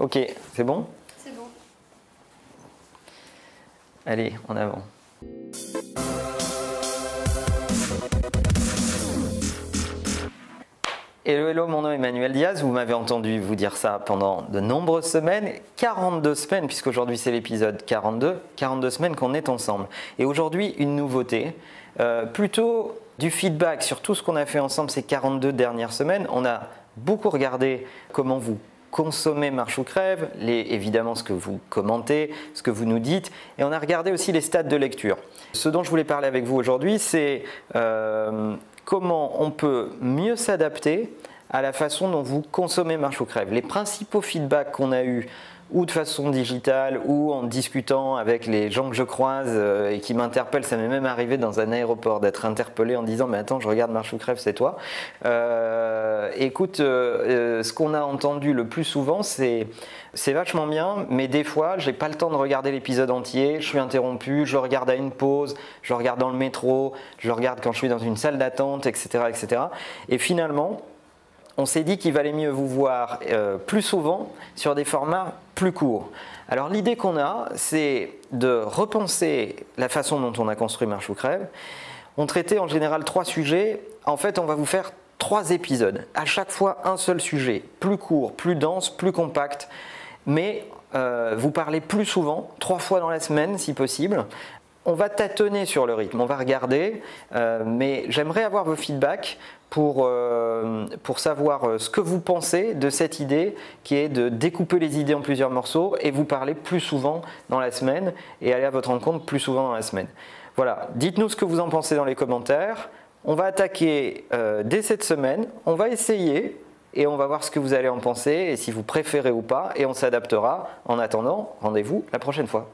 Ok, c'est bon? C'est bon. Allez, en avant. Hello, hello, mon nom est Emmanuel Diaz. Vous m'avez entendu vous dire ça pendant de nombreuses semaines, 42 semaines, puisqu'aujourd'hui c'est l'épisode 42, 42 semaines qu'on est ensemble. Et aujourd'hui, une nouveauté, euh, plutôt du feedback sur tout ce qu'on a fait ensemble ces 42 dernières semaines. On a beaucoup regardé comment vous consommez Marche ou Crève, les, évidemment ce que vous commentez, ce que vous nous dites, et on a regardé aussi les stades de lecture. Ce dont je voulais parler avec vous aujourd'hui, c'est euh, comment on peut mieux s'adapter à la façon dont vous consommez Marche ou Crève. Les principaux feedbacks qu'on a eus ou de façon digitale ou en discutant avec les gens que je croise euh, et qui m'interpellent. Ça m'est même arrivé dans un aéroport d'être interpellé en disant mais attends je regarde Marche ou crève c'est toi. Euh, écoute, euh, ce qu'on a entendu le plus souvent c'est c'est vachement bien, mais des fois, j'ai pas le temps de regarder l'épisode entier, je suis interrompu, je le regarde à une pause, je le regarde dans le métro, je le regarde quand je suis dans une salle d'attente, etc., etc. Et finalement, on s'est dit qu'il valait mieux vous voir euh, plus souvent sur des formats plus courts. Alors l'idée qu'on a, c'est de repenser la façon dont on a construit Marche ou Crève. On traitait en général trois sujets. En fait, on va vous faire trois épisodes. À chaque fois, un seul sujet. Plus court, plus dense, plus compact. Mais euh, vous parlez plus souvent, trois fois dans la semaine si possible. On va tâtonner sur le rythme, on va regarder, euh, mais j'aimerais avoir vos feedbacks pour, euh, pour savoir euh, ce que vous pensez de cette idée qui est de découper les idées en plusieurs morceaux et vous parler plus souvent dans la semaine et aller à votre rencontre plus souvent dans la semaine. Voilà, dites-nous ce que vous en pensez dans les commentaires. On va attaquer dès cette semaine, on va essayer et on va voir ce que vous allez en penser et si vous préférez ou pas et on s'adaptera. En attendant, rendez-vous la prochaine fois.